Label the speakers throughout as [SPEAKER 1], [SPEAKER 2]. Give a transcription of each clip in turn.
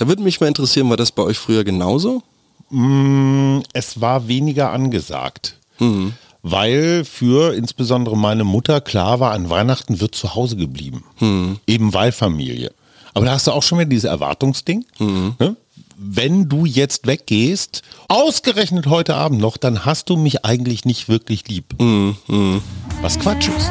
[SPEAKER 1] Da würde mich mal interessieren, war das bei euch früher genauso?
[SPEAKER 2] Mm, es war weniger angesagt. Mhm. Weil für insbesondere meine Mutter klar war, an Weihnachten wird zu Hause geblieben. Mhm. Eben weil Familie. Aber da hast du auch schon wieder dieses Erwartungsding. Mhm. Ne? Wenn du jetzt weggehst, ausgerechnet heute Abend noch, dann hast du mich eigentlich nicht wirklich lieb. Mhm. mhm. Was Quatsch ist.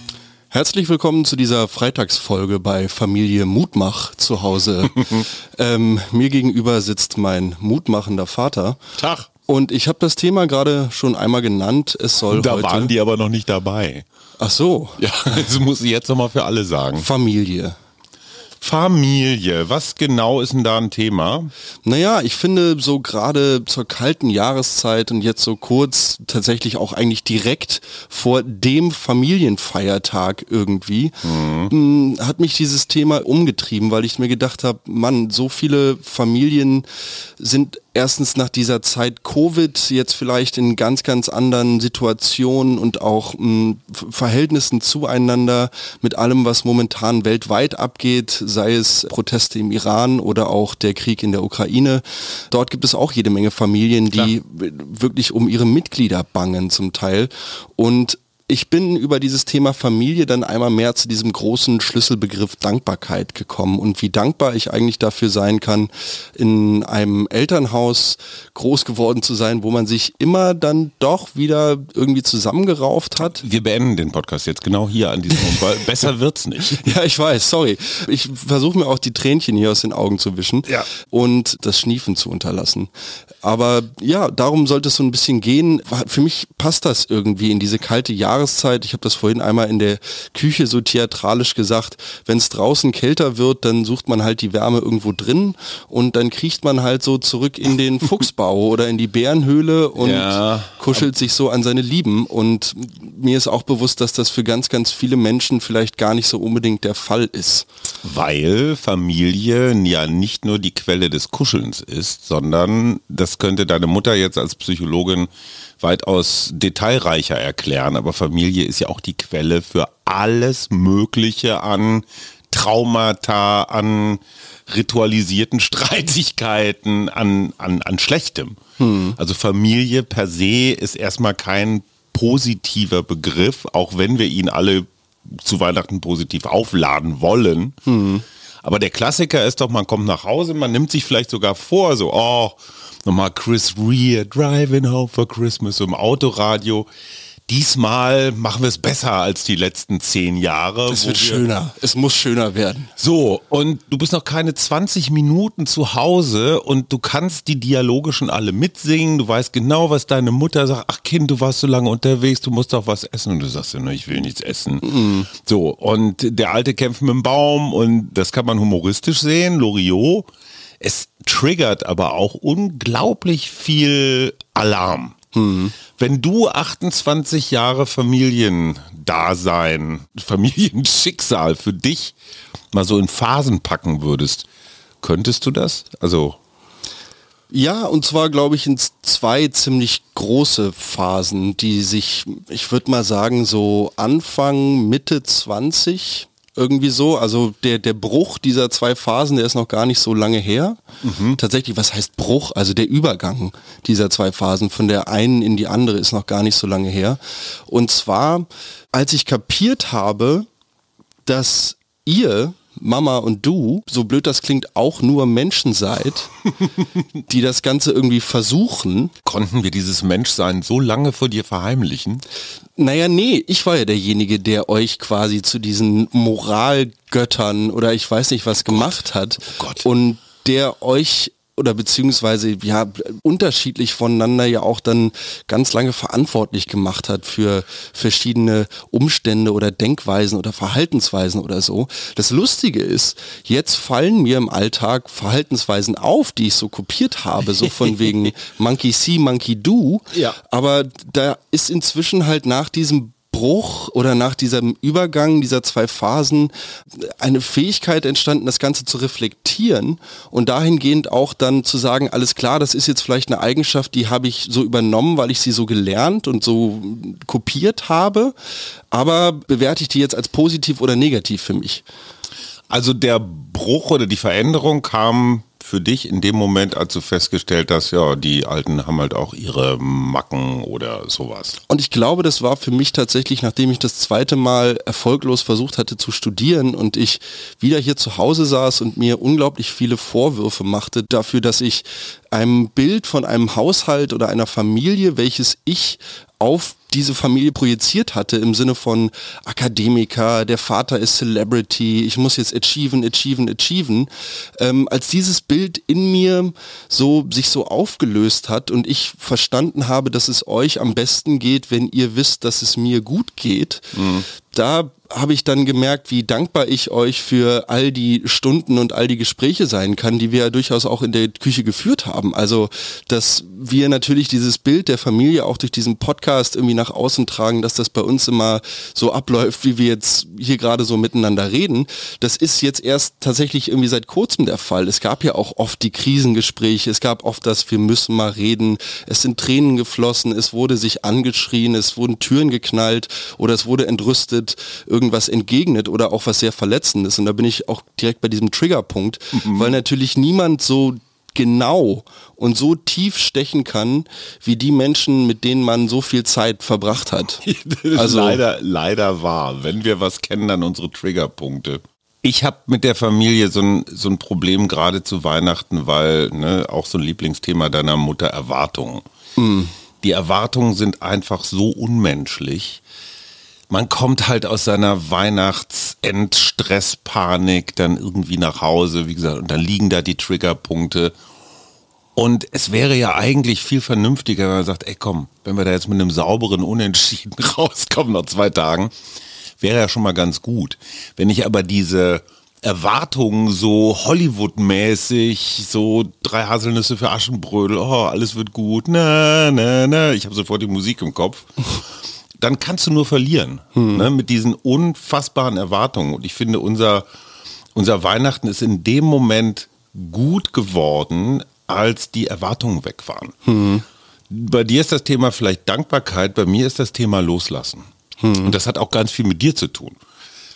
[SPEAKER 1] Herzlich willkommen zu dieser Freitagsfolge bei Familie Mutmach zu Hause. ähm, mir gegenüber sitzt mein mutmachender Vater.
[SPEAKER 2] Tag.
[SPEAKER 1] Und ich habe das Thema gerade schon einmal genannt. Es soll
[SPEAKER 2] da
[SPEAKER 1] heute
[SPEAKER 2] waren die aber noch nicht dabei.
[SPEAKER 1] Ach so.
[SPEAKER 2] Ja, das muss ich jetzt nochmal für alle sagen.
[SPEAKER 1] Familie.
[SPEAKER 2] Familie, was genau ist denn da ein Thema?
[SPEAKER 1] Naja, ich finde so gerade zur kalten Jahreszeit und jetzt so kurz tatsächlich auch eigentlich direkt vor dem Familienfeiertag irgendwie, mhm. hat mich dieses Thema umgetrieben, weil ich mir gedacht habe, Mann, so viele Familien sind erstens nach dieser Zeit Covid jetzt vielleicht in ganz, ganz anderen Situationen und auch mh, hm, Verhältnissen zueinander mit allem, was momentan weltweit abgeht, sei es Proteste im Iran oder auch der Krieg in der Ukraine. Dort gibt es auch jede Menge Familien, die Klar. wirklich um ihre Mitglieder bangen zum Teil. Und ich bin über dieses Thema Familie dann einmal mehr zu diesem großen Schlüsselbegriff Dankbarkeit gekommen und wie dankbar ich eigentlich dafür sein kann, in einem Elternhaus groß geworden zu sein, wo man sich immer dann doch wieder irgendwie zusammengerauft hat.
[SPEAKER 2] Wir beenden den Podcast jetzt genau hier an diesem Punkt, weil besser wird's nicht.
[SPEAKER 1] ja, ich weiß, sorry. Ich versuche mir auch die Tränchen hier aus den Augen zu wischen
[SPEAKER 2] ja.
[SPEAKER 1] und das Schniefen zu unterlassen. Aber ja, darum sollte es so ein bisschen gehen. Für mich passt das irgendwie in diese kalte Jahreszeit. Ich habe das vorhin einmal in der Küche so theatralisch gesagt. Wenn es draußen kälter wird, dann sucht man halt die Wärme irgendwo drin und dann kriecht man halt so zurück in den Fuchsbau oder in die Bärenhöhle und ja, kuschelt sich so an seine Lieben. Und mir ist auch bewusst, dass das für ganz, ganz viele Menschen vielleicht gar nicht so unbedingt der Fall ist.
[SPEAKER 2] Weil Familie ja nicht nur die Quelle des Kuschelns ist, sondern das das könnte deine Mutter jetzt als Psychologin weitaus detailreicher erklären, aber Familie ist ja auch die Quelle für alles Mögliche an Traumata, an ritualisierten Streitigkeiten, an, an, an Schlechtem. Hm. Also Familie per se ist erstmal kein positiver Begriff, auch wenn wir ihn alle zu Weihnachten positiv aufladen wollen. Hm. Aber der Klassiker ist doch, man kommt nach Hause, man nimmt sich vielleicht sogar vor, so, oh, nochmal Chris Rea, Driving Home for Christmas im Autoradio. Diesmal machen wir es besser als die letzten zehn Jahre.
[SPEAKER 1] Es wird schöner. Es muss schöner werden.
[SPEAKER 2] So, und du bist noch keine 20 Minuten zu Hause und du kannst die Dialoge schon alle mitsingen. Du weißt genau, was deine Mutter sagt. Ach Kind, du warst so lange unterwegs, du musst doch was essen. Und du sagst ja, ich will nichts essen. Mhm. So, und der Alte kämpft mit dem Baum und das kann man humoristisch sehen. Loriot es triggert aber auch unglaublich viel Alarm. Mhm. Wenn du 28 Jahre Familiendasein, Familienschicksal für dich mal so in Phasen packen würdest, könntest du das? Also
[SPEAKER 1] ja, und zwar glaube ich in zwei ziemlich große Phasen, die sich, ich würde mal sagen, so Anfang, Mitte 20 irgendwie so. Also der, der Bruch dieser zwei Phasen, der ist noch gar nicht so lange her. Mhm. Tatsächlich, was heißt Bruch? Also der Übergang dieser zwei Phasen von der einen in die andere ist noch gar nicht so lange her. Und zwar, als ich kapiert habe, dass ihr Mama und du, so blöd das klingt, auch nur Menschen seid, die das Ganze irgendwie versuchen.
[SPEAKER 2] Konnten wir dieses Menschsein so lange vor dir verheimlichen?
[SPEAKER 1] Naja, nee, ich war ja derjenige, der euch quasi zu diesen Moralgöttern oder ich weiß nicht was gemacht hat.
[SPEAKER 2] Oh Gott.
[SPEAKER 1] Und der euch oder beziehungsweise ja unterschiedlich voneinander ja auch dann ganz lange verantwortlich gemacht hat für verschiedene Umstände oder Denkweisen oder Verhaltensweisen oder so. Das Lustige ist, jetzt fallen mir im Alltag Verhaltensweisen auf, die ich so kopiert habe, so von wegen Monkey See, Monkey Do.
[SPEAKER 2] Ja.
[SPEAKER 1] Aber da ist inzwischen halt nach diesem Bruch oder nach diesem Übergang dieser zwei Phasen eine Fähigkeit entstanden, das Ganze zu reflektieren und dahingehend auch dann zu sagen, alles klar, das ist jetzt vielleicht eine Eigenschaft, die habe ich so übernommen, weil ich sie so gelernt und so kopiert habe, aber bewerte ich die jetzt als positiv oder negativ für mich?
[SPEAKER 2] Also der Bruch oder die Veränderung kam für dich in dem Moment, als du festgestellt hast, ja, die Alten haben halt auch ihre Macken oder sowas?
[SPEAKER 1] Und ich glaube, das war für mich tatsächlich, nachdem ich das zweite Mal erfolglos versucht hatte zu studieren und ich wieder hier zu Hause saß und mir unglaublich viele Vorwürfe machte dafür, dass ich einem Bild von einem Haushalt oder einer Familie, welches ich auf diese Familie projiziert hatte im Sinne von Akademiker, der Vater ist Celebrity, ich muss jetzt achieven, achieven, achieven. Ähm, als dieses Bild in mir so sich so aufgelöst hat und ich verstanden habe, dass es euch am besten geht, wenn ihr wisst, dass es mir gut geht, mhm. Da habe ich dann gemerkt, wie dankbar ich euch für all die Stunden und all die Gespräche sein kann, die wir ja durchaus auch in der Küche geführt haben. Also, dass wir natürlich dieses Bild der Familie auch durch diesen Podcast irgendwie nach außen tragen, dass das bei uns immer so abläuft, wie wir jetzt hier gerade so miteinander reden. Das ist jetzt erst tatsächlich irgendwie seit kurzem der Fall. Es gab ja auch oft die Krisengespräche, es gab oft das, wir müssen mal reden, es sind Tränen geflossen, es wurde sich angeschrien, es wurden Türen geknallt oder es wurde entrüstet, irgendwas entgegnet oder auch was sehr Verletzendes. Und da bin ich auch direkt bei diesem Triggerpunkt, mhm. weil natürlich niemand so genau und so tief stechen kann, wie die Menschen, mit denen man so viel Zeit verbracht hat.
[SPEAKER 2] also leider, leider wahr. Wenn wir was kennen, dann unsere Triggerpunkte. Ich habe mit der Familie so ein, so ein Problem gerade zu Weihnachten, weil ne, auch so ein Lieblingsthema deiner Mutter Erwartungen. Mm. Die Erwartungen sind einfach so unmenschlich man kommt halt aus seiner Weihnachtsendstresspanik dann irgendwie nach Hause, wie gesagt, und dann liegen da die Triggerpunkte. Und es wäre ja eigentlich viel vernünftiger, wenn man sagt, ey komm, wenn wir da jetzt mit einem sauberen Unentschieden rauskommen nach zwei Tagen, wäre ja schon mal ganz gut. Wenn ich aber diese Erwartungen so Hollywood-mäßig, so drei Haselnüsse für Aschenbrödel, oh, alles wird gut, na, na, na, ich habe sofort die Musik im Kopf dann kannst du nur verlieren hm. ne, mit diesen unfassbaren Erwartungen. Und ich finde, unser, unser Weihnachten ist in dem Moment gut geworden, als die Erwartungen weg waren. Hm. Bei dir ist das Thema vielleicht Dankbarkeit, bei mir ist das Thema Loslassen. Hm. Und das hat auch ganz viel mit dir zu tun.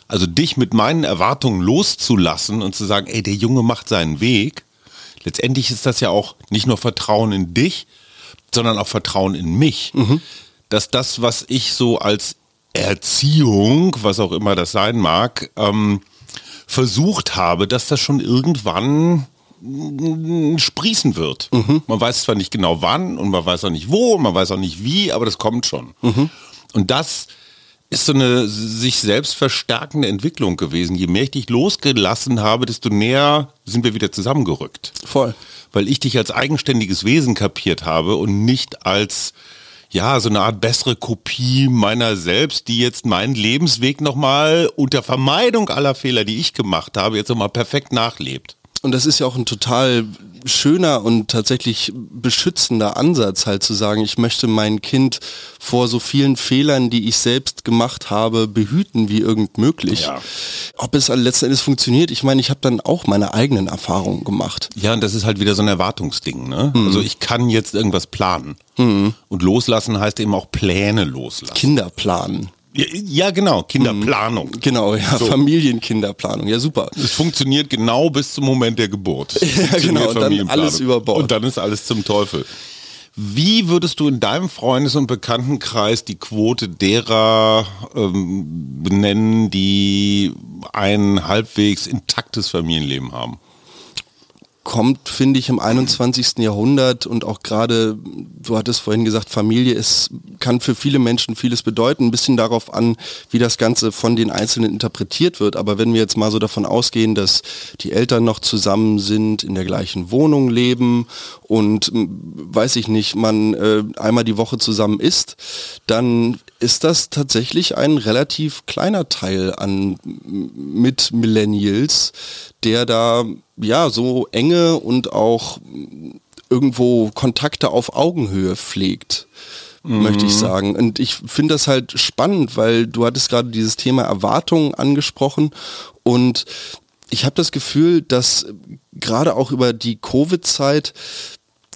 [SPEAKER 2] Also dich mit meinen Erwartungen loszulassen und zu sagen, ey, der Junge macht seinen Weg. Letztendlich ist das ja auch nicht nur Vertrauen in dich, sondern auch Vertrauen in mich. Mhm dass das, was ich so als Erziehung, was auch immer das sein mag, ähm, versucht habe, dass das schon irgendwann sprießen wird. Mhm. Man weiß zwar nicht genau wann und man weiß auch nicht wo, man weiß auch nicht wie, aber das kommt schon. Mhm. Und das ist so eine sich selbst verstärkende Entwicklung gewesen. Je mehr ich dich losgelassen habe, desto näher sind wir wieder zusammengerückt.
[SPEAKER 1] Voll.
[SPEAKER 2] Weil ich dich als eigenständiges Wesen kapiert habe und nicht als ja, so eine Art bessere Kopie meiner selbst, die jetzt meinen Lebensweg nochmal unter Vermeidung aller Fehler, die ich gemacht habe, jetzt nochmal perfekt nachlebt.
[SPEAKER 1] Und das ist ja auch ein total schöner und tatsächlich beschützender Ansatz, halt zu sagen, ich möchte mein Kind vor so vielen Fehlern, die ich selbst gemacht habe, behüten wie irgend möglich. Ja. Ob es letzten Endes funktioniert, ich meine, ich habe dann auch meine eigenen Erfahrungen gemacht.
[SPEAKER 2] Ja, und das ist halt wieder so ein Erwartungsding. Ne? Mhm. Also ich kann jetzt irgendwas planen. Mhm. Und loslassen heißt eben auch Pläne loslassen.
[SPEAKER 1] Kinder planen.
[SPEAKER 2] Ja, genau, Kinderplanung.
[SPEAKER 1] Mhm. Genau, ja, so. Familienkinderplanung, ja super.
[SPEAKER 2] Es funktioniert genau bis zum Moment der Geburt.
[SPEAKER 1] ja, genau, und dann alles über Bord.
[SPEAKER 2] Und dann ist alles zum Teufel. Wie würdest du in deinem Freundes- und Bekanntenkreis die Quote derer ähm, benennen, die ein halbwegs intaktes Familienleben haben?
[SPEAKER 1] Kommt, finde ich, im 21. Jahrhundert und auch gerade, du hattest vorhin gesagt, Familie ist, kann für viele Menschen vieles bedeuten, ein bisschen darauf an, wie das Ganze von den Einzelnen interpretiert wird. Aber wenn wir jetzt mal so davon ausgehen, dass die Eltern noch zusammen sind, in der gleichen Wohnung leben und weiß ich nicht, man äh, einmal die Woche zusammen isst, dann ist das tatsächlich ein relativ kleiner Teil an mit Millennials, der da ja so enge und auch irgendwo Kontakte auf Augenhöhe pflegt möchte ich mhm. sagen. Und ich finde das halt spannend, weil du hattest gerade dieses Thema Erwartungen angesprochen und ich habe das Gefühl, dass gerade auch über die Covid-Zeit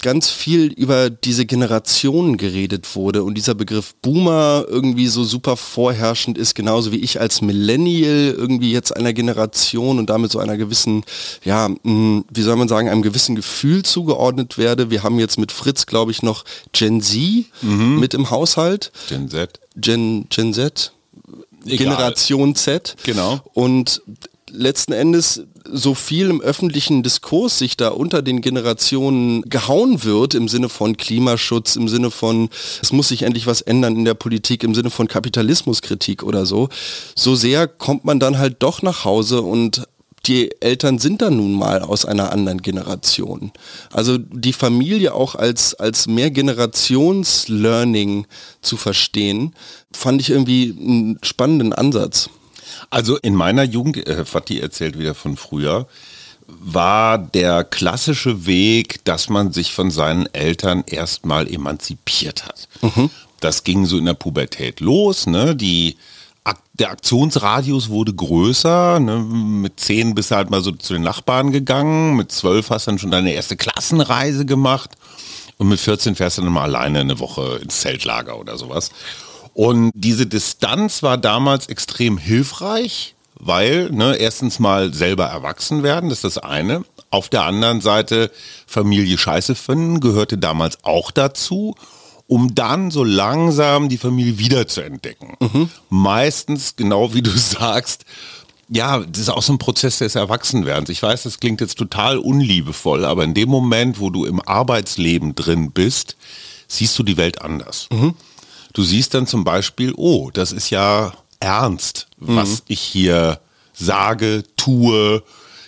[SPEAKER 1] ganz viel über diese Generationen geredet wurde und dieser Begriff Boomer irgendwie so super vorherrschend ist, genauso wie ich als Millennial irgendwie jetzt einer Generation und damit so einer gewissen, ja, hm, wie soll man sagen, einem gewissen Gefühl zugeordnet werde. Wir haben jetzt mit Fritz, glaube ich, noch Gen Z mhm. mit im Haushalt.
[SPEAKER 2] Gen Z.
[SPEAKER 1] Gen, Gen Z. Egal. Generation Z.
[SPEAKER 2] Genau.
[SPEAKER 1] Und letzten Endes so viel im öffentlichen Diskurs sich da unter den Generationen gehauen wird, im Sinne von Klimaschutz, im Sinne von, es muss sich endlich was ändern in der Politik, im Sinne von Kapitalismuskritik oder so, so sehr kommt man dann halt doch nach Hause und die Eltern sind dann nun mal aus einer anderen Generation. Also die Familie auch als, als Mehrgenerations-Learning zu verstehen, fand ich irgendwie einen spannenden Ansatz.
[SPEAKER 2] Also in meiner Jugend, äh, Fatih erzählt wieder von früher, war der klassische Weg, dass man sich von seinen Eltern erstmal emanzipiert hat. Mhm. Das ging so in der Pubertät los. Ne? Die, der Aktionsradius wurde größer. Ne? Mit zehn bist du halt mal so zu den Nachbarn gegangen. Mit zwölf hast du dann schon deine erste Klassenreise gemacht. Und mit 14 fährst du dann mal alleine eine Woche ins Zeltlager oder sowas. Und diese Distanz war damals extrem hilfreich, weil ne, erstens mal selber erwachsen werden, das ist das eine. Auf der anderen Seite Familie scheiße finden gehörte damals auch dazu um dann so langsam die Familie wieder zu entdecken. Mhm. Meistens, genau wie du sagst, ja, das ist auch so ein Prozess des Erwachsenwerdens. Ich weiß, das klingt jetzt total unliebevoll, aber in dem Moment, wo du im Arbeitsleben drin bist, siehst du die Welt anders. Mhm. Du siehst dann zum Beispiel, oh, das ist ja ernst, was mhm. ich hier sage, tue.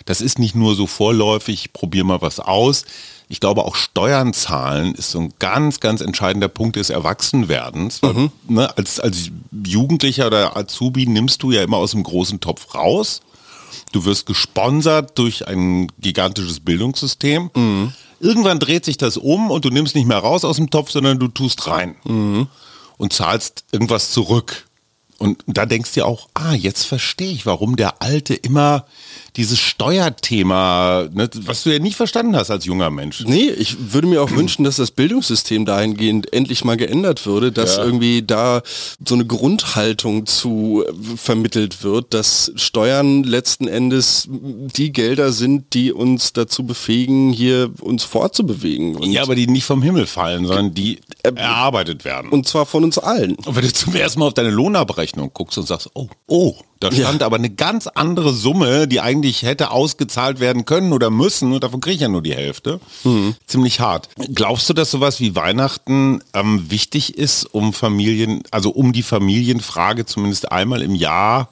[SPEAKER 2] Das ist nicht nur so vorläufig, ich probiere mal was aus. Ich glaube, auch Steuern zahlen ist so ein ganz, ganz entscheidender Punkt des Erwachsenwerdens. Mhm. ne, als, als Jugendlicher oder Azubi nimmst du ja immer aus dem großen Topf raus. Du wirst gesponsert durch ein gigantisches Bildungssystem. Mhm. Irgendwann dreht sich das um und du nimmst nicht mehr raus aus dem Topf, sondern du tust rein. Mhm und zahlst irgendwas zurück. Und da denkst du auch, ah, jetzt verstehe ich, warum der Alte immer dieses Steuerthema, ne, was du ja nicht verstanden hast als junger Mensch.
[SPEAKER 1] Nee, ich würde mir auch wünschen, dass das Bildungssystem dahingehend endlich mal geändert würde, dass ja. irgendwie da so eine Grundhaltung zu äh, vermittelt wird, dass Steuern letzten Endes die Gelder sind, die uns dazu befähigen, hier uns fortzubewegen.
[SPEAKER 2] Und ja, aber die nicht vom Himmel fallen, sondern die äh, erarbeitet werden.
[SPEAKER 1] Und zwar von uns allen.
[SPEAKER 2] Und wenn du zum ersten Mal auf deine Lohnabrechnung guckst und sagst, oh, oh, da stand ja. aber eine ganz andere Summe, die eigentlich hätte ausgezahlt werden können oder müssen und davon kriege ich ja nur die Hälfte. Mhm. Ziemlich hart. Glaubst du, dass sowas wie Weihnachten ähm, wichtig ist, um Familien, also um die Familienfrage zumindest einmal im Jahr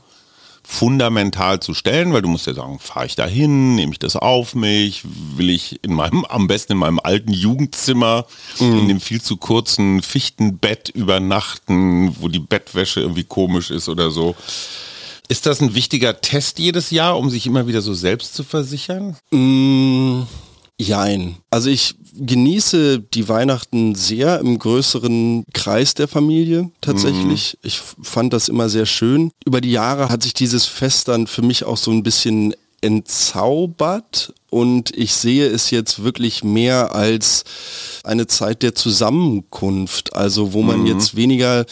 [SPEAKER 2] fundamental zu stellen, weil du musst ja sagen, fahre ich da hin, nehme ich das auf mich, will ich in meinem, am besten in meinem alten Jugendzimmer, mhm. in dem viel zu kurzen Fichtenbett übernachten, wo die Bettwäsche irgendwie komisch ist oder so. Ist das ein wichtiger Test jedes Jahr, um sich immer wieder so selbst zu versichern?
[SPEAKER 1] Mm, jein. Also ich genieße die Weihnachten sehr im größeren Kreis der Familie tatsächlich. Mhm. Ich fand das immer sehr schön. Über die Jahre hat sich dieses Fest dann für mich auch so ein bisschen entzaubert und ich sehe es jetzt wirklich mehr als eine Zeit der Zusammenkunft, also wo man mhm. jetzt weniger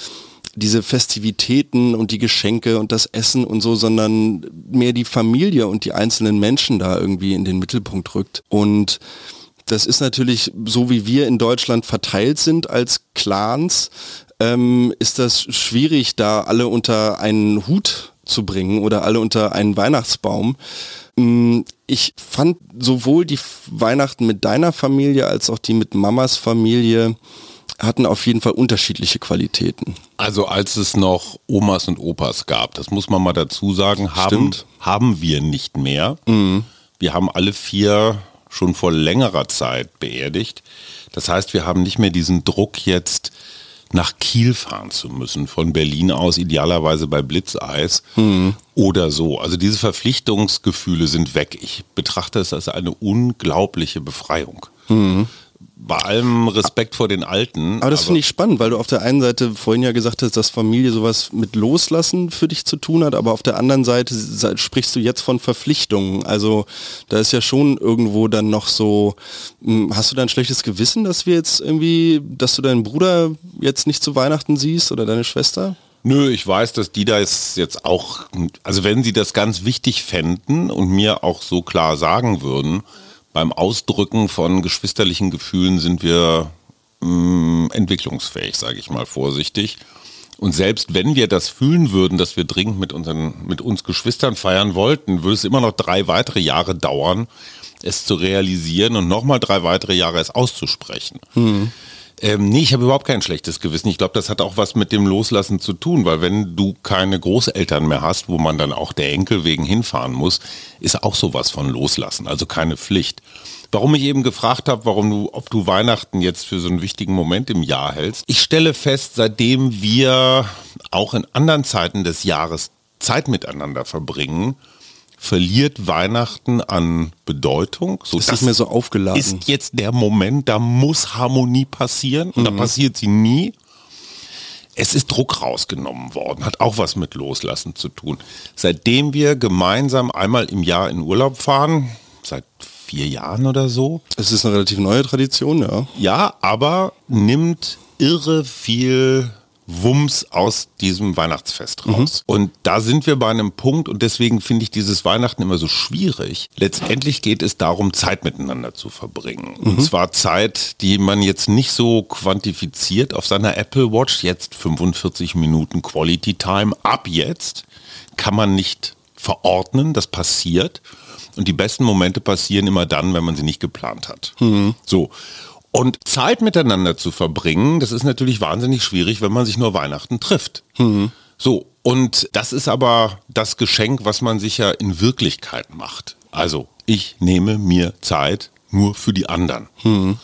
[SPEAKER 1] diese Festivitäten und die Geschenke und das Essen und so, sondern mehr die Familie und die einzelnen Menschen da irgendwie in den Mittelpunkt rückt. Und das ist natürlich so, wie wir in Deutschland verteilt sind als Clans, ähm, ist das schwierig, da alle unter einen Hut zu bringen oder alle unter einen Weihnachtsbaum. Mm, ich fand sowohl die Weihnachten mit deiner Familie als auch die mit Mamas Familie hatten auf jeden Fall unterschiedliche Qualitäten.
[SPEAKER 2] Also als es noch Omas und Opas gab, das muss man mal dazu sagen, haben, haben wir nicht mehr. Mhm. Wir haben alle vier schon vor längerer Zeit beerdigt. Das heißt, wir haben nicht mehr diesen Druck jetzt nach Kiel fahren zu müssen, von Berlin aus, idealerweise bei Blitzeis mhm. oder so. Also diese Verpflichtungsgefühle sind weg. Ich betrachte es als eine unglaubliche Befreiung. Mhm bei allem Respekt vor den Alten.
[SPEAKER 1] Aber das finde ich spannend, weil du auf der einen Seite vorhin ja gesagt hast, dass Familie sowas mit Loslassen für dich zu tun hat, aber auf der anderen Seite sprichst du jetzt von Verpflichtungen. Also da ist ja schon irgendwo dann noch so, hm, hast du da ein schlechtes Gewissen, dass wir jetzt irgendwie, dass du deinen Bruder jetzt nicht zu Weihnachten siehst oder deine Schwester?
[SPEAKER 2] Nö, ich weiß, dass die da jetzt auch, also wenn sie das ganz wichtig fänden und mir auch so klar sagen würden, beim Ausdrücken von geschwisterlichen Gefühlen sind wir mh, mm, entwicklungsfähig, sage ich mal vorsichtig. Und selbst wenn wir das fühlen würden, dass wir dringend mit, unseren, mit uns Geschwistern feiern wollten, würde es immer noch drei weitere Jahre dauern, es zu realisieren und nochmal drei weitere Jahre es auszusprechen. Hm. Ähm, nee, ich habe überhaupt kein schlechtes Gewissen. Ich glaube, das hat auch was mit dem Loslassen zu tun, weil wenn du keine Großeltern mehr hast, wo man dann auch der Enkel wegen hinfahren muss, ist auch sowas von Loslassen, also keine Pflicht. Warum ich eben gefragt habe, warum du, ob du Weihnachten jetzt für so einen wichtigen Moment im Jahr hältst. Ich stelle fest, seitdem wir auch in anderen Zeiten des Jahres Zeit miteinander verbringen, verliert Weihnachten an Bedeutung.
[SPEAKER 1] So, ist nicht mehr so aufgeladen.
[SPEAKER 2] Ist jetzt der Moment, da muss Harmonie passieren und mhm. da passiert sie nie. Es ist Druck rausgenommen worden, hat auch was mit Loslassen zu tun. Seitdem wir gemeinsam einmal im Jahr in Urlaub fahren, seit vier Jahren oder so.
[SPEAKER 1] Es ist eine relativ neue Tradition, ja.
[SPEAKER 2] Ja, aber nimmt irre viel Wumms aus diesem Weihnachtsfest raus. Mhm. Und da sind wir bei einem Punkt und deswegen finde ich dieses Weihnachten immer so schwierig. Letztendlich geht es darum, Zeit miteinander zu verbringen. Mhm. Und zwar Zeit, die man jetzt nicht so quantifiziert auf seiner Apple Watch. Jetzt 45 Minuten Quality Time. Ab jetzt kann man nicht verordnen. Das passiert. Und die besten Momente passieren immer dann, wenn man sie nicht geplant hat. Mhm. So. Und Zeit miteinander zu verbringen, das ist natürlich wahnsinnig schwierig, wenn man sich nur Weihnachten trifft. Mhm. So, und das ist aber das Geschenk, was man sich ja in Wirklichkeit macht. Also, ich nehme mir Zeit nur für die anderen. Mhm.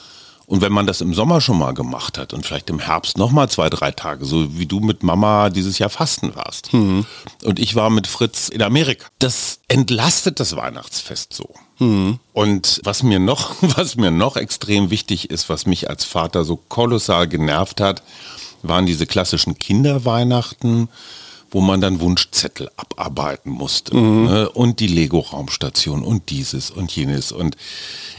[SPEAKER 2] Und wenn man das im Sommer schon mal gemacht hat und vielleicht im Herbst noch mal zwei, drei Tage, so wie du mit Mama dieses Jahr fasten warst. Mhm. Und ich war mit Fritz in Amerika. Das entlastet das Weihnachtsfest so. Mhm. Und was mir noch, was mir noch extrem wichtig ist, was mich als Vater so kolossal genervt hat, waren diese klassischen Kinderweihnachten wo man dann Wunschzettel abarbeiten musste. Mhm. Ne? Und die Lego-Raumstation und dieses und jenes. Und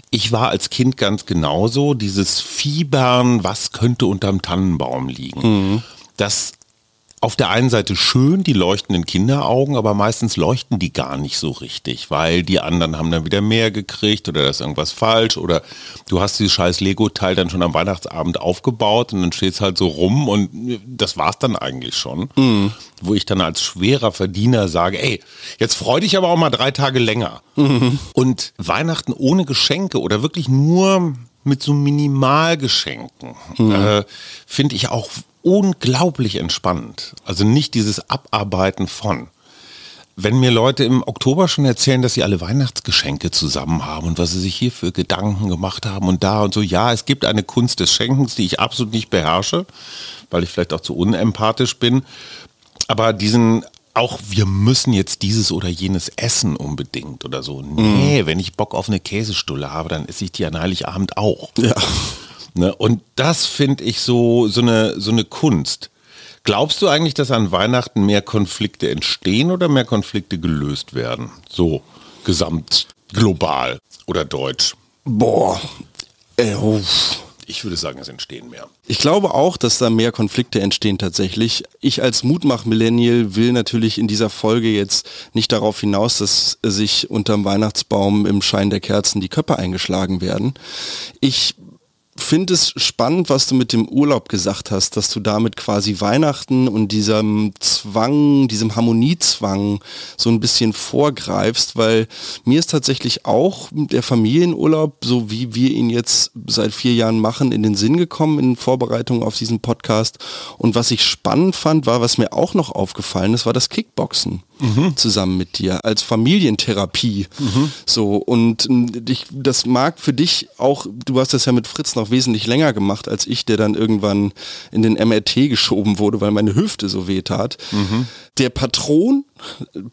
[SPEAKER 2] ich war als Kind ganz genauso, dieses Fiebern, was könnte unterm Tannenbaum liegen. Mhm. Das auf der einen Seite schön, die leuchtenden Kinderaugen, aber meistens leuchten die gar nicht so richtig, weil die anderen haben dann wieder mehr gekriegt oder da ist irgendwas falsch oder du hast dieses scheiß Lego-Teil dann schon am Weihnachtsabend aufgebaut und dann steht es halt so rum und das war es dann eigentlich schon. Mhm. Wo ich dann als schwerer Verdiener sage, ey, jetzt freu dich aber auch mal drei Tage länger. Mhm. Und Weihnachten ohne Geschenke oder wirklich nur mit so Minimalgeschenken mhm. äh, finde ich auch unglaublich entspannend. Also nicht dieses Abarbeiten von. Wenn mir Leute im Oktober schon erzählen, dass sie alle Weihnachtsgeschenke zusammen haben und was sie sich hier für Gedanken gemacht haben und da und so, ja, es gibt eine Kunst des Schenkens, die ich absolut nicht beherrsche, weil ich vielleicht auch zu unempathisch bin. Aber diesen auch wir müssen jetzt dieses oder jenes essen unbedingt oder so. Nee, mhm. wenn ich Bock auf eine Käsestulle habe, dann esse ich die an Heiligabend auch. Ja. Ne? Und das finde ich so, so, eine, so eine Kunst. Glaubst du eigentlich, dass an Weihnachten mehr Konflikte entstehen oder mehr Konflikte gelöst werden? So gesamt global oder deutsch?
[SPEAKER 1] Boah. Äh.
[SPEAKER 2] Ich würde sagen, es entstehen mehr.
[SPEAKER 1] Ich glaube auch, dass da mehr Konflikte entstehen tatsächlich. Ich als Mutmach-Millennial will natürlich in dieser Folge jetzt nicht darauf hinaus, dass sich unterm Weihnachtsbaum im Schein der Kerzen die Köpfe eingeschlagen werden. Ich finde es spannend, was du mit dem Urlaub gesagt hast, dass du damit quasi Weihnachten und diesem Zwang, diesem Harmoniezwang so ein bisschen vorgreifst, weil mir ist tatsächlich auch der Familienurlaub, so wie wir ihn jetzt seit vier Jahren machen, in den Sinn gekommen in Vorbereitung auf diesen Podcast. Und was ich spannend fand, war, was mir auch noch aufgefallen ist, war das Kickboxen mhm. zusammen mit dir als Familientherapie. Mhm. So und ich, das mag für dich auch, du hast das ja mit Fritz noch wesentlich länger gemacht als ich, der dann irgendwann in den MRT geschoben wurde, weil meine Hüfte so weh tat. Mhm. Der Patron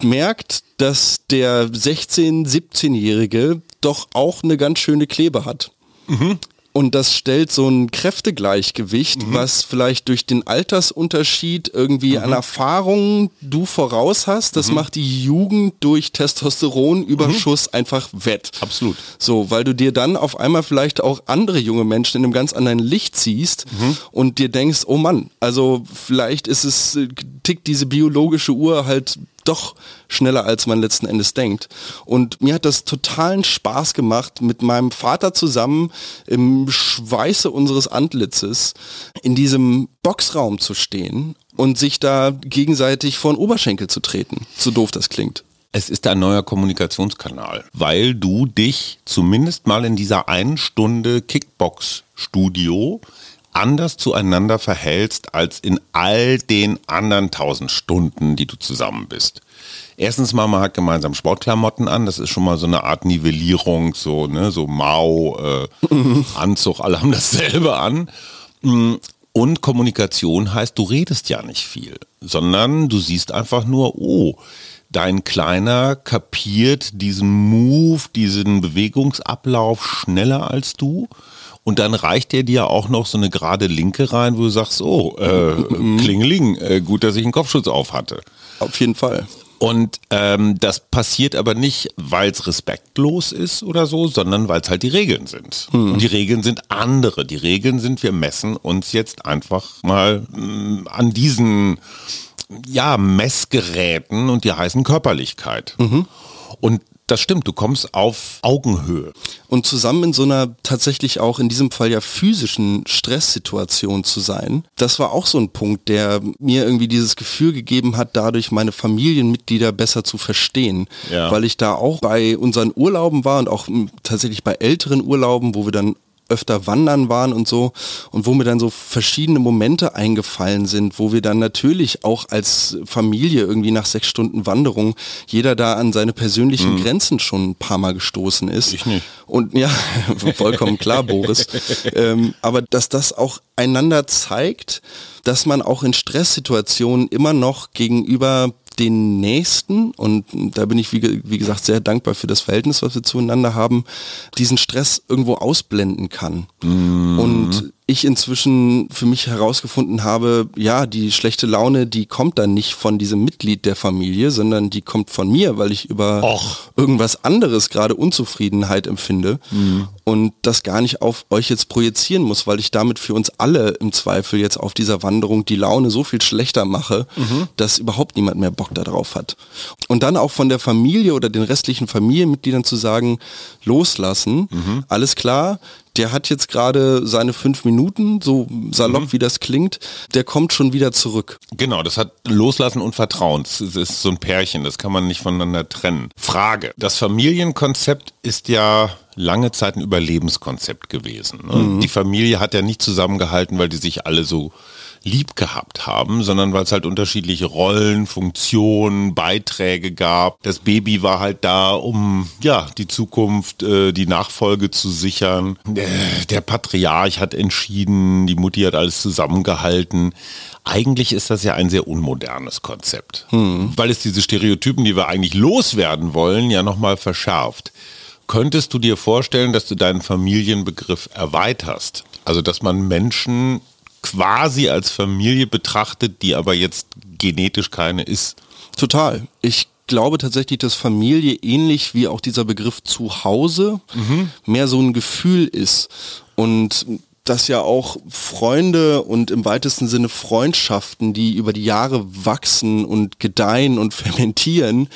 [SPEAKER 1] merkt, dass der 16-, 17-Jährige doch auch eine ganz schöne Klebe hat. Mhm. Und das stellt so ein Kräftegleichgewicht, mhm. was vielleicht durch den Altersunterschied irgendwie mhm. an Erfahrungen du voraus hast. Das mhm. macht die Jugend durch Testosteronüberschuss mhm. einfach wett.
[SPEAKER 2] Absolut.
[SPEAKER 1] So, weil du dir dann auf einmal vielleicht auch andere junge Menschen in einem ganz anderen Licht siehst mhm. und dir denkst, oh Mann, also vielleicht ist es, äh, tickt diese biologische Uhr halt doch schneller, als man letzten Endes denkt. Und mir hat das totalen Spaß gemacht, mit meinem Vater zusammen im Schweiße unseres Antlitzes in diesem Boxraum zu stehen und sich da gegenseitig vor den Oberschenkel zu treten. So doof das klingt.
[SPEAKER 2] Es ist ein neuer Kommunikationskanal, weil du dich zumindest mal in dieser einen Stunde Kickbox-Studio anders zueinander verhältst als in all den anderen tausend Stunden, die du zusammen bist. Erstens mal, man hat gemeinsam Sportklamotten an, das ist schon mal so eine Art Nivellierung, so, ne, so Mau, äh, Anzug, alle haben dasselbe an. Mm, und Kommunikation heißt, du redest ja nicht viel, sondern du siehst einfach nur, oh, dein Kleiner kapiert diesen Move, diesen Bewegungsablauf schneller als du und dann reicht er dir auch noch so eine gerade Linke rein, wo du sagst, oh, äh, mhm. Klingeling, äh, gut, dass ich einen Kopfschutz auf hatte.
[SPEAKER 1] Auf jeden Fall.
[SPEAKER 2] Und ähm, das passiert aber nicht, weil es respektlos ist oder so, sondern weil es halt die Regeln sind. Hm. Und die Regeln sind andere. Die Regeln sind, wir messen uns jetzt einfach mal mh, mm, an diesen ja, Messgeräten und die heißen Körperlichkeit. Mhm. Und das stimmt, du kommst auf Augenhöhe.
[SPEAKER 1] Und zusammen in so einer tatsächlich auch in diesem Fall ja physischen Stresssituation zu sein, das war auch so ein Punkt, der mir irgendwie dieses Gefühl gegeben hat, dadurch meine Familienmitglieder besser zu verstehen. Ja. Weil ich da auch bei unseren Urlauben war und auch tatsächlich bei älteren Urlauben, wo wir dann öfter wandern waren und so und wo mir dann so verschiedene Momente eingefallen sind, wo wir dann natürlich auch als Familie irgendwie nach sechs Stunden Wanderung jeder da an seine persönlichen mhm. Grenzen schon ein paar Mal gestoßen ist.
[SPEAKER 2] Ich nicht.
[SPEAKER 1] Und ja, vollkommen klar, Boris. Ähm, aber dass das auch einander zeigt, dass man auch in Stresssituationen immer noch gegenüber den Nächsten, und da bin ich wie, wie, gesagt sehr dankbar für das Verhältnis, was wir zueinander haben, diesen Stress irgendwo ausblenden kann. Mhm. Und ich inzwischen für mich herausgefunden habe, ja, die schlechte Laune, die kommt dann nicht von diesem Mitglied der Familie, sondern die kommt von mir, weil ich über Och. irgendwas anderes gerade Unzufriedenheit empfinde mhm. und das gar nicht auf euch jetzt projizieren muss, weil ich damit für uns alle im Zweifel jetzt auf dieser Wanderung die Laune so viel schlechter mache, mhm. dass überhaupt niemand mehr Bock darauf hat. Und dann auch von der Familie oder den restlichen Familienmitgliedern zu sagen, loslassen, mhm. alles klar, der hat jetzt gerade seine fünf Minuten, so salopp mhm. wie das klingt, der kommt schon wieder zurück.
[SPEAKER 2] Genau, das hat Loslassen und Vertrauen. Das ist so ein Pärchen, das kann man nicht voneinander trennen. Frage, das Familienkonzept ist ja lange Zeit ein Überlebenskonzept gewesen. Ne? Mhm. Die Familie hat ja nicht zusammengehalten, weil die sich alle so lieb gehabt haben, sondern weil es halt unterschiedliche Rollen, Funktionen, Beiträge gab. Das Baby war halt da, um ja die Zukunft, äh, die Nachfolge zu sichern. Äh, der Patriarch hat entschieden, die Mutti hat alles zusammengehalten. Eigentlich ist das ja ein sehr unmodernes Konzept, hm. weil es diese Stereotypen, die wir eigentlich loswerden wollen, ja nochmal verschärft. Könntest du dir vorstellen, dass du deinen Familienbegriff erweiterst? Also, dass man Menschen quasi als Familie betrachtet, die aber jetzt genetisch keine ist.
[SPEAKER 1] Total. Ich glaube tatsächlich, dass Familie ähnlich wie auch dieser Begriff Zuhause mhm. mehr so ein Gefühl ist. Und dass ja auch Freunde und im weitesten Sinne Freundschaften, die über die Jahre wachsen und gedeihen und fermentieren,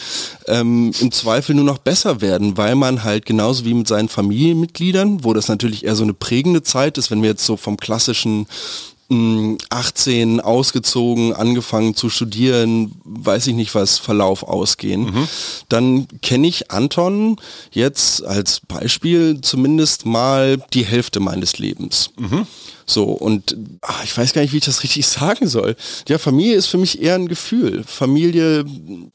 [SPEAKER 1] ähm, im Zweifel nur noch besser werden, weil man halt genauso wie mit seinen Familienmitgliedern, wo das natürlich eher so eine prägende Zeit ist, wenn wir jetzt so vom klassischen 18 ausgezogen, angefangen zu studieren, weiß ich nicht was, Verlauf ausgehen. Mhm. Dann kenne ich Anton jetzt als Beispiel zumindest mal die Hälfte meines Lebens. Mhm. So, und ach, ich weiß gar nicht, wie ich das richtig sagen soll. Ja, Familie ist für mich eher ein Gefühl. Familie,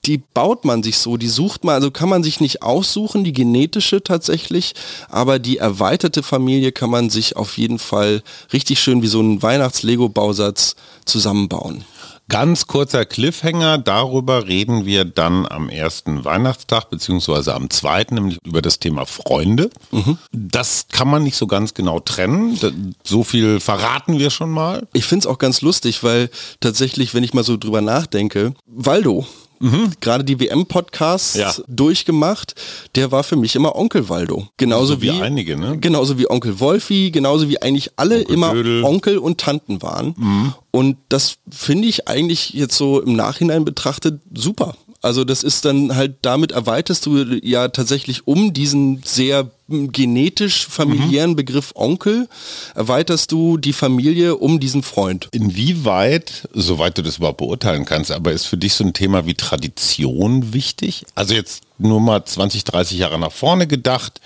[SPEAKER 1] die baut man sich so, die sucht man, also kann man sich nicht aussuchen, die genetische tatsächlich, aber die erweiterte Familie kann man sich auf jeden Fall richtig schön wie so ein Weihnachts-Lego-Bausatz zusammenbauen.
[SPEAKER 2] Ganz kurzer Cliffhanger, darüber reden wir dann am ersten Weihnachtstag beziehungsweise am zweiten, nämlich über das Thema Freunde. Mhm. Das kann man nicht so ganz genau trennen. So viel verraten wir schon mal.
[SPEAKER 1] Ich finde es auch ganz lustig, weil tatsächlich, wenn ich mal so drüber nachdenke, Waldo, mhm. gerade die WM-Podcasts ja. durchgemacht, der war für mich immer Onkel Waldo. Genauso also wie, wie, einige, ne? Genauso wie Onkel Wolfi, genauso wie eigentlich alle Onkel immer Dödel. Onkel und Tanten waren. Mhm. Und das finde ich eigentlich jetzt so im Nachhinein betrachtet super. Also das ist dann halt, damit erweiterst du ja tatsächlich um diesen sehr genetisch familiären mhm. Begriff Onkel, erweiterst du die Familie um diesen Freund.
[SPEAKER 2] Inwieweit, soweit du das überhaupt beurteilen kannst, aber ist für dich so ein Thema wie Tradition wichtig? Also jetzt nur mal 20, 30 Jahre nach vorne gedacht,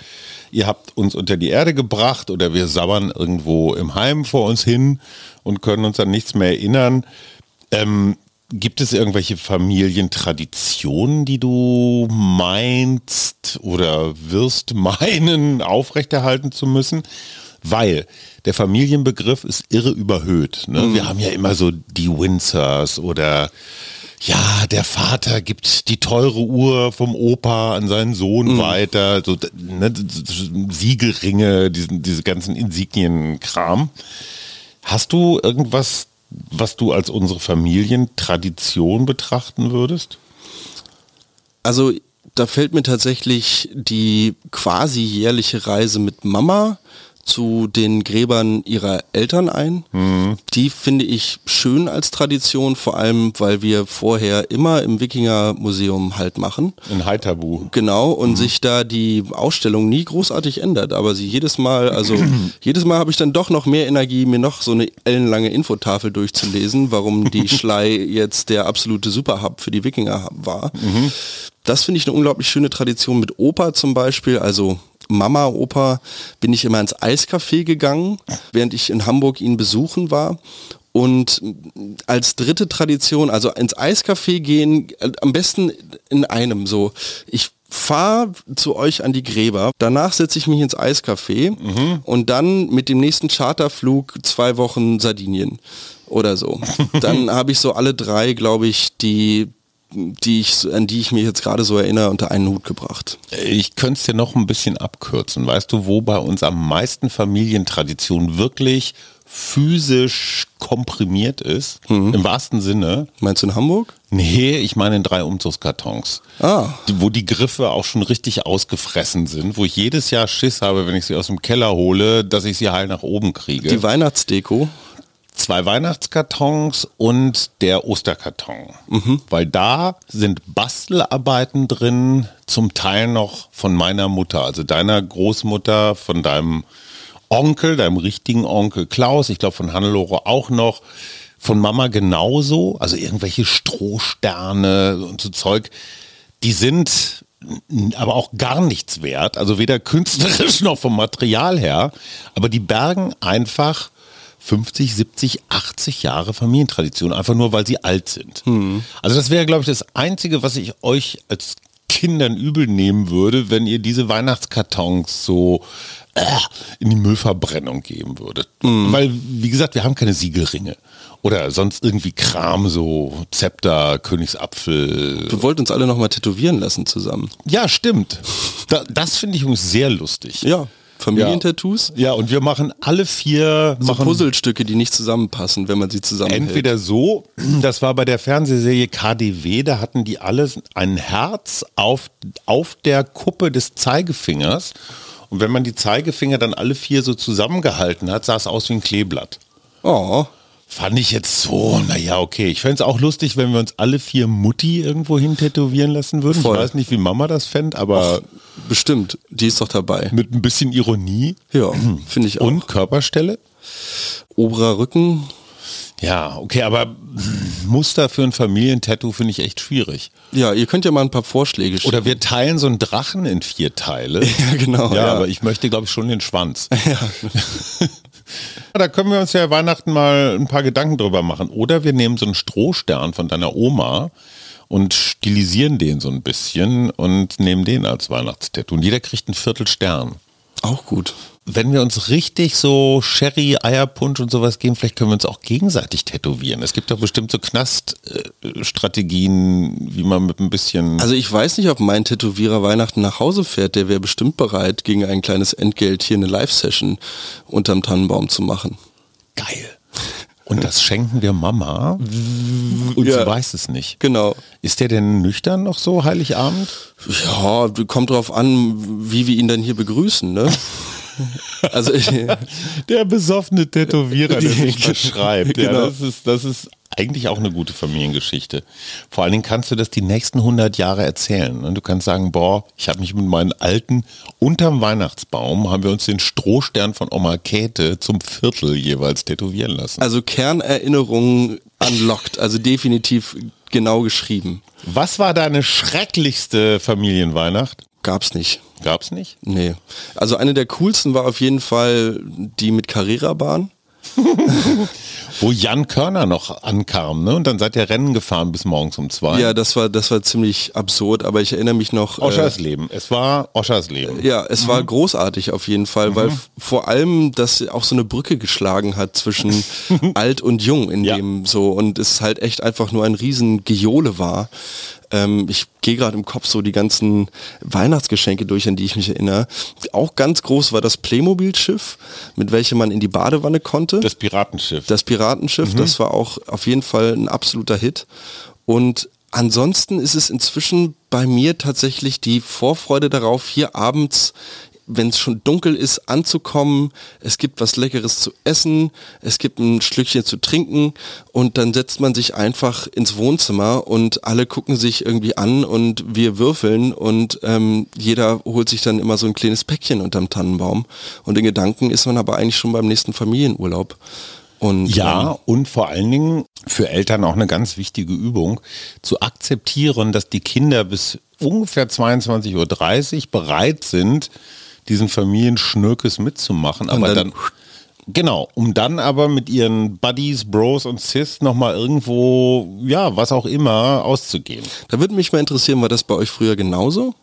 [SPEAKER 2] ihr habt uns unter die Erde gebracht oder wir sabbern irgendwo im Heim vor uns hin und können uns an nichts mehr erinnern. Ähm, Gibt es irgendwelche Familientraditionen, die du meinst oder wirst meinen, aufrechterhalten zu müssen? Weil der Familienbegriff ist irre überhöht. Ne? Mhm. Wir haben ja immer so die Windsors oder ja, der Vater gibt die teure Uhr vom Opa an seinen Sohn mhm. weiter, so ne, Siegelringe, diesen, diese ganzen Insignienkram. Hast du irgendwas was du als unsere Familientradition betrachten würdest?
[SPEAKER 1] Also da fällt mir tatsächlich die quasi jährliche Reise mit Mama zu den Gräbern ihrer Eltern ein. Mhm. Die finde ich schön als Tradition, vor allem weil wir vorher immer im Wikinger-Museum halt machen.
[SPEAKER 2] In Heiterbu.
[SPEAKER 1] Genau, und mhm. sich da die Ausstellung nie großartig ändert, aber sie jedes Mal, also jedes Mal habe ich dann doch noch mehr Energie, mir noch so eine ellenlange Infotafel durchzulesen, warum die Schlei jetzt der absolute Superhub für die Wikinger war. Mhm. Das finde ich eine unglaublich schöne Tradition mit Opa zum Beispiel, also Mama, Opa, bin ich immer ins Eiscafé gegangen, während ich in Hamburg ihn besuchen war. Und als dritte Tradition, also ins Eiscafé gehen, am besten in einem so. Ich fahre zu euch an die Gräber, danach setze ich mich ins Eiscafé mhm. und dann mit dem nächsten Charterflug zwei Wochen Sardinien oder so. Dann habe ich so alle drei, glaube ich, die die ich, an die ich mich jetzt gerade so erinnere, unter einen Hut gebracht.
[SPEAKER 2] Ich könnte es dir noch ein bisschen abkürzen. Weißt du, wo bei uns am meisten Familientradition wirklich physisch komprimiert ist, mhm. im wahrsten Sinne.
[SPEAKER 1] Meinst du in Hamburg?
[SPEAKER 2] Nee, ich meine in drei Umzugskartons. Ah. Wo die Griffe auch schon richtig ausgefressen sind, wo ich jedes Jahr Schiss habe, wenn ich sie aus dem Keller hole, dass ich sie heil nach oben kriege.
[SPEAKER 1] Die Weihnachtsdeko?
[SPEAKER 2] Zwei Weihnachtskartons und der Osterkarton. Mhm. Weil da sind Bastelarbeiten drin, zum Teil noch von meiner Mutter, also deiner Großmutter, von deinem Onkel, deinem richtigen Onkel Klaus, ich glaube von Hannelore auch noch, von Mama genauso, also irgendwelche Strohsterne und so Zeug, die sind aber auch gar nichts wert, also weder künstlerisch noch vom Material her, aber die bergen einfach 50, 70, 80 Jahre Familientradition, einfach nur weil sie alt sind. Hm. Also das wäre, glaube ich, das Einzige, was ich euch als Kindern übel nehmen würde, wenn ihr diese Weihnachtskartons so äh, in die Müllverbrennung geben würdet. Mhm. Weil, wie gesagt, wir haben keine Siegelringe. Oder sonst irgendwie Kram, so Zepter, Königsapfel.
[SPEAKER 1] Wir wollten uns alle nochmal tätowieren lassen zusammen.
[SPEAKER 2] Ja, stimmt. Da, das finde ich übrigens sehr lustig.
[SPEAKER 1] Ja. Familientattoos?
[SPEAKER 2] Ja. ja, und wir machen alle vier
[SPEAKER 1] so Puzzlestücke, die nicht zusammenpassen, wenn man sie zusammen
[SPEAKER 2] Entweder so, das war bei der Fernsehserie KDW, da hatten die alle ein Herz auf, auf der Kuppe des Zeigefingers Und wenn man die Zeigefinger dann alle vier so zusammengehalten hat, sah es aus wie ein Kleeblatt.
[SPEAKER 1] Oh.
[SPEAKER 2] Fand ich jetzt so, naja, okay. Ich fände es auch lustig, wenn wir uns alle vier Mutti irgendwo hin tätowieren lassen würden.
[SPEAKER 1] Voll.
[SPEAKER 2] Ich weiß nicht, wie Mama das fände, aber
[SPEAKER 1] Bestimmt, die ist doch dabei.
[SPEAKER 2] mit ein bisschen Ironie.
[SPEAKER 1] Ja, finde ich auch.
[SPEAKER 2] Und Körperstelle?
[SPEAKER 1] oberer Rücken,
[SPEAKER 2] Ja, okay, aber Muster für ein Familientattoo finde ich echt schwierig.
[SPEAKER 1] ja, ihr könnt ja mal ein paar Vorschläge schicken.
[SPEAKER 2] Oder wir teilen so einen Drachen in vier Teile.
[SPEAKER 1] Ja, genau.
[SPEAKER 2] Ja,
[SPEAKER 1] ja.
[SPEAKER 2] aber ich möchte, glaube ich, schon den Schwanz. da können wir uns ja Weihnachten mal ein paar Gedanken drüber machen. Oder wir nehmen so einen Strohstern von deiner Oma und stilisieren den so ein bisschen und nehmen den als Weihnachtstattoo. Und jeder kriegt einen Viertelstern.
[SPEAKER 1] Auch gut.
[SPEAKER 2] Wenn wir uns richtig so Sherry, Eierpunsch und sowas geben, vielleicht können wir uns auch gegenseitig tätowieren. Es gibt doch bestimmt so Knaststrategien, wie man mit ein bisschen...
[SPEAKER 1] Also ich weiß nicht, ob mein Tätowierer Weihnachten nach Hause fährt. Der wäre bestimmt bereit, gegen ein kleines Entgelt hier eine Live-Session unterm Tannenbaum zu machen.
[SPEAKER 2] Geil. Und das schenken wir Mama und
[SPEAKER 1] Ja.
[SPEAKER 2] sie weiß es nicht.
[SPEAKER 1] Genau.
[SPEAKER 2] Ist der denn nüchtern noch so Heiligabend?
[SPEAKER 1] Ja, kommt drauf an, wie wir ihn dann hier begrüßen, ne? Also
[SPEAKER 2] Der besoffene Tätowierer, der sich verschreibt. Ja,
[SPEAKER 1] genau.
[SPEAKER 2] das, ist, das ist eigentlich auch eine gute Familiengeschichte. Vor allen Dingen kannst du das die nächsten 100 Jahre erzählen. Du kannst sagen, boah, ich habe mich mit meinen Alten unterm Weihnachtsbaum, haben wir uns den Strohstern von Oma Käthe zum Viertel jeweils tätowieren lassen.
[SPEAKER 1] also Kernerinnerungen unlocked, also definitiv genau geschrieben.
[SPEAKER 2] Was war deine schrecklichste Familienweihnacht?
[SPEAKER 1] Gab's nicht.
[SPEAKER 2] Gab's nicht?
[SPEAKER 1] Nee. Also eine der coolsten war auf jeden Fall die mit Carrera-Bahn.
[SPEAKER 2] Wo Jan Körner noch ankam, ne? Und dann seid ihr Rennen gefahren bis morgens um zwei.
[SPEAKER 1] Ja, das war, das war ziemlich absurd, aber ich erinnere mich noch.
[SPEAKER 2] Oschers Leben. Es war Oschers Leben.
[SPEAKER 1] Ja, es war großartig auf jeden Fall, weil f- vor allem das auch so eine Brücke geschlagen hat zwischen alt und jung in
[SPEAKER 2] Ja.
[SPEAKER 1] dem so und es halt echt einfach nur ein riesen Geole war. Ähm, ich gehe gerade im Kopf so die ganzen Weihnachtsgeschenke durch, an die ich mich erinnere. Auch ganz groß war das Playmobil-Schiff, mit welchem man in die Badewanne konnte.
[SPEAKER 2] Das Piratenschiff.
[SPEAKER 1] Das Piratenschiff, das war auch auf jeden Fall ein absoluter Hit. Und ansonsten ist es inzwischen bei mir tatsächlich die Vorfreude darauf, hier abends, wenn es schon dunkel ist, anzukommen. Es gibt was Leckeres zu essen, es gibt ein Schlückchen zu trinken und dann setzt man sich einfach ins Wohnzimmer und alle gucken sich irgendwie an und wir würfeln und ähm, jeder holt sich dann immer so ein kleines Päckchen unterm Tannenbaum. Und in Gedanken ist man aber eigentlich schon beim nächsten Familienurlaub. Und
[SPEAKER 2] Ja,
[SPEAKER 1] ähm,
[SPEAKER 2] und vor allen Dingen für Eltern auch eine ganz wichtige Übung, zu akzeptieren, dass die Kinder bis ungefähr 22.30 Uhr bereit sind, diesen Familienschnörkes mitzumachen, aber
[SPEAKER 1] dann-
[SPEAKER 2] dann, genau, um dann aber mit ihren Buddies, Bros und Sis nochmal irgendwo, ja, was auch immer, auszugehen.
[SPEAKER 1] da würde mich mal interessieren, war das bei euch früher genauso?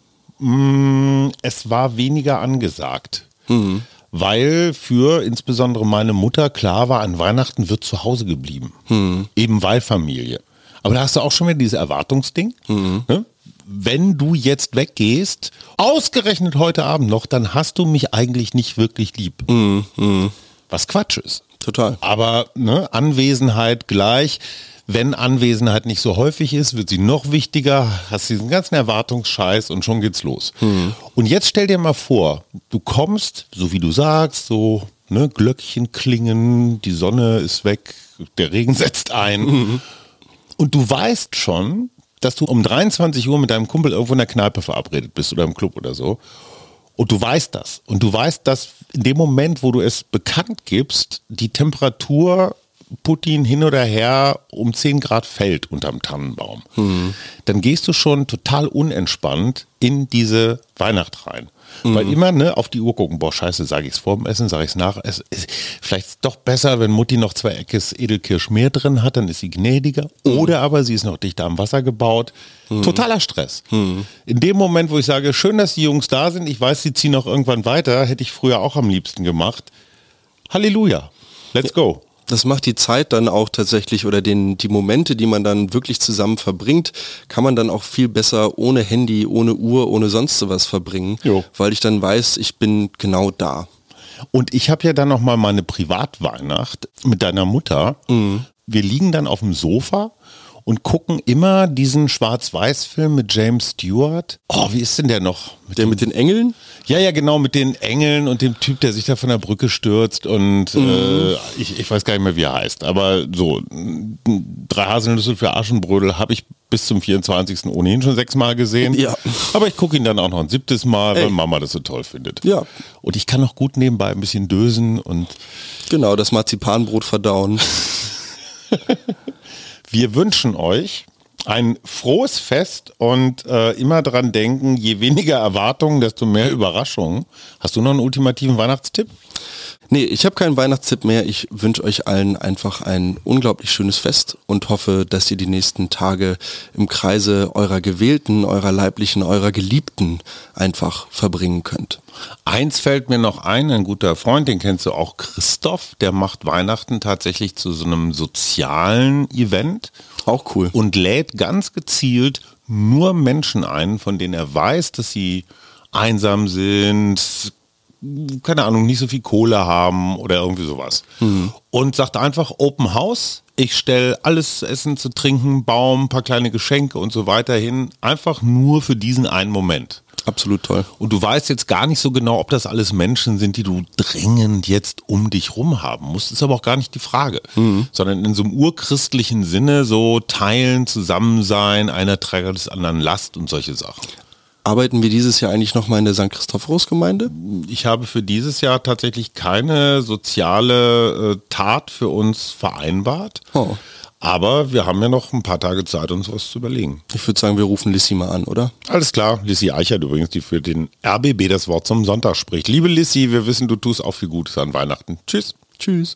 [SPEAKER 2] Es war weniger angesagt. Weil für insbesondere meine Mutter klar war, an Weihnachten wird zu Hause geblieben. Eben weil Familie. Aber da hast du auch schon wieder dieses Erwartungsding. Ne? Wenn du jetzt weggehst, ausgerechnet heute Abend noch, dann hast du mich eigentlich nicht wirklich lieb. Was Quatsch ist.
[SPEAKER 1] Total.
[SPEAKER 2] Aber ne, Anwesenheit gleich. Wenn Anwesenheit nicht so häufig ist, wird sie noch wichtiger. Hast diesen ganzen Erwartungsscheiß und schon geht's los. Und jetzt stell dir mal vor, du kommst, so wie du sagst, so ne, Glöckchen klingen, die Sonne ist weg, der Regen setzt ein. Und du weißt schon, dass du um 23 Uhr mit deinem Kumpel irgendwo in der Kneipe verabredet bist oder im Club oder so. Und du weißt das. Und du weißt, dass in dem Moment, wo du es bekannt gibst, die Temperatur Putin hin oder her um 10 Grad fällt unterm Tannenbaum. Dann gehst du schon total unentspannt in diese Weihnacht rein. Weil immer ne, auf die Uhr gucken, boah, scheiße, sage ich es vor dem Essen, sage ich es nach. Es ist vielleicht doch besser, wenn Mutti noch zwei Eckes Edelkirsch mehr drin hat, dann ist sie gnädiger. Oder aber sie ist noch dichter am Wasser gebaut. Totaler Stress. In dem Moment, wo ich sage, schön, dass die Jungs da sind, ich weiß, sie ziehen auch irgendwann weiter, hätte ich früher auch am liebsten gemacht. Halleluja. Let's go.
[SPEAKER 1] Das macht die Zeit dann auch tatsächlich oder den, die Momente, die man dann wirklich zusammen verbringt, kann man dann auch viel besser ohne Handy, ohne Uhr, ohne sonst sowas verbringen,
[SPEAKER 2] Jo.
[SPEAKER 1] weil ich dann weiß, ich bin genau da.
[SPEAKER 2] Und ich habe ja dann noch mal meine Privatweihnacht mit deiner Mutter. Wir liegen dann auf dem Sofa und gucken immer diesen Schwarz-Weiß-Film mit James Stewart. Oh, wie ist denn der noch?
[SPEAKER 1] Mit der mit den Engeln?
[SPEAKER 2] Ja, ja, genau, mit den Engeln und dem Typ, der sich da von der Brücke stürzt und mhm. äh, ich, ich weiß gar nicht mehr, wie er heißt. Aber so, drei Haselnüsse für Aschenbrödel habe ich bis zum 24. ohnehin schon sechsmal gesehen. Ja. Aber ich gucke ihn dann auch noch ein siebtes Mal, Ey. weil Mama das so toll findet.
[SPEAKER 1] Ja.
[SPEAKER 2] Und ich kann noch gut nebenbei ein bisschen dösen und.
[SPEAKER 1] Genau, das Marzipanbrot verdauen.
[SPEAKER 2] Wir wünschen euch ein frohes Fest und äh, immer dran denken, je weniger Erwartungen, desto mehr Überraschungen. Hast du noch einen ultimativen Weihnachtstipp?
[SPEAKER 1] Nee, ich habe keinen Weihnachtstipp mehr. Ich wünsche euch allen einfach ein unglaublich schönes Fest und hoffe, dass ihr die nächsten Tage im Kreise eurer Gewählten, eurer Leiblichen, eurer Geliebten einfach verbringen könnt.
[SPEAKER 2] Eins fällt mir noch ein, ein guter Freund, den kennst du auch, Christoph, der macht Weihnachten tatsächlich zu so einem sozialen Event.
[SPEAKER 1] Auch cool.
[SPEAKER 2] Und lädt ganz gezielt nur Menschen ein, von denen er weiß, dass sie einsam sind, keine Ahnung, nicht so viel Kohle haben oder irgendwie sowas. Mhm. Und sagt einfach Open House. Ich stelle alles zu essen, zu trinken, Baum, ein paar kleine Geschenke und so weiter hin. Einfach nur für diesen einen Moment.
[SPEAKER 1] Absolut toll.
[SPEAKER 2] Und du weißt jetzt gar nicht so genau, ob das alles Menschen sind, die du dringend jetzt um dich rum haben musst. Ist aber auch gar nicht die Frage. Mhm. Sondern in so einem urchristlichen Sinne so teilen, zusammen sein, einer trägt des anderen Last und solche Sachen.
[SPEAKER 1] Arbeiten wir dieses Jahr eigentlich nochmal in der St. Christophorus-Gemeinde?
[SPEAKER 2] Ich habe für dieses Jahr tatsächlich keine soziale äh, Tat für uns vereinbart. Oh. Aber wir haben ja noch ein paar Tage Zeit, uns was zu überlegen.
[SPEAKER 1] Ich würde sagen, wir rufen Lissy mal an, oder?
[SPEAKER 2] Alles klar. Lissy Eichert übrigens, die für den RBB das Wort zum Sonntag spricht. Liebe Lissy, wir wissen, du tust auch viel Gutes an Weihnachten. Tschüss.
[SPEAKER 1] Tschüss.